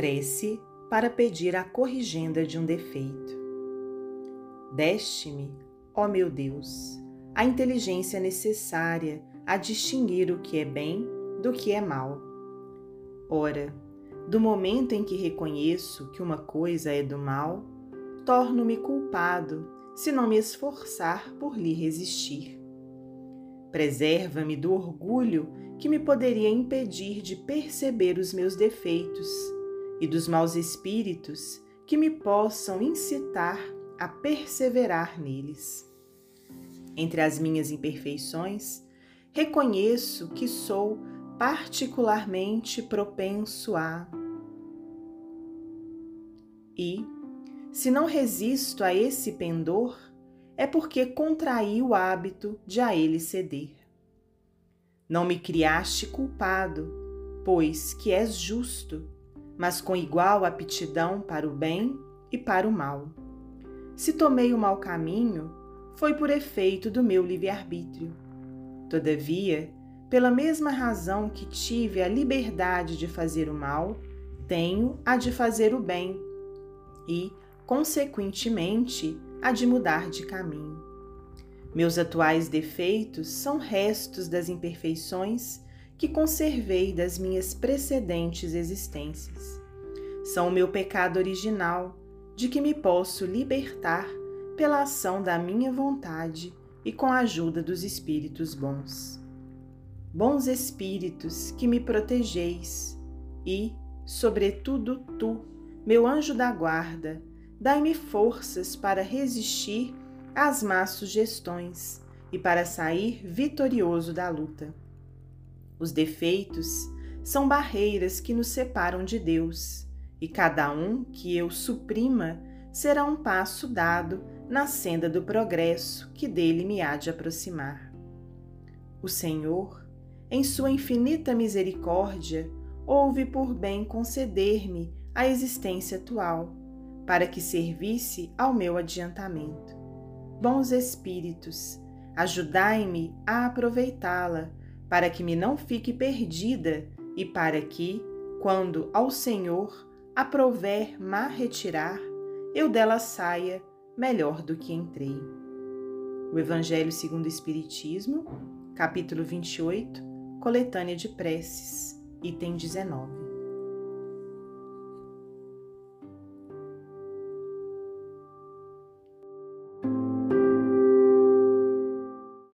Prece para pedir a corrigenda de um defeito. Deste-me, ó meu Deus, a inteligência necessária a distinguir o que é bem do que é mal. Ora, do momento em que reconheço que uma coisa é do mal, torno-me culpado se não me esforçar por lhe resistir. Preserva-me do orgulho que me poderia impedir de perceber os meus defeitos e dos maus espíritos que me possam incitar a perseverar neles. Entre as minhas imperfeições, reconheço que sou particularmente propenso a. E, se não resisto a esse pendor, é porque contraí o hábito de a ele ceder. Não me criaste culpado, pois que és justo mas com igual aptidão para o bem e para o mal. Se tomei o mau caminho, foi por efeito do meu livre-arbítrio. Todavia, pela mesma razão que tive a liberdade de fazer o mal, tenho a de fazer o bem e, consequentemente, a de mudar de caminho. Meus atuais defeitos são restos das imperfeições que conservei das minhas precedentes existências. São o meu pecado original, de que me posso libertar pela ação da minha vontade e com a ajuda dos espíritos bons. Bons espíritos que me protegeis e, sobretudo tu, meu anjo da guarda, dai-me forças para resistir às más sugestões e para sair vitorioso da luta. Os defeitos são barreiras que nos separam de Deus, e cada um que eu suprima será um passo dado na senda do progresso que dele me há de aproximar. O Senhor, em sua infinita misericórdia, houve por bem conceder-me a existência atual, para que servisse ao meu adiantamento. Bons Espíritos, ajudai-me a aproveitá-la para que me não fique perdida e para que, quando ao Senhor aprouver má retirar, eu dela saia melhor do que entrei. O Evangelho segundo o Espiritismo, capítulo 28, coletânea de preces, item 19.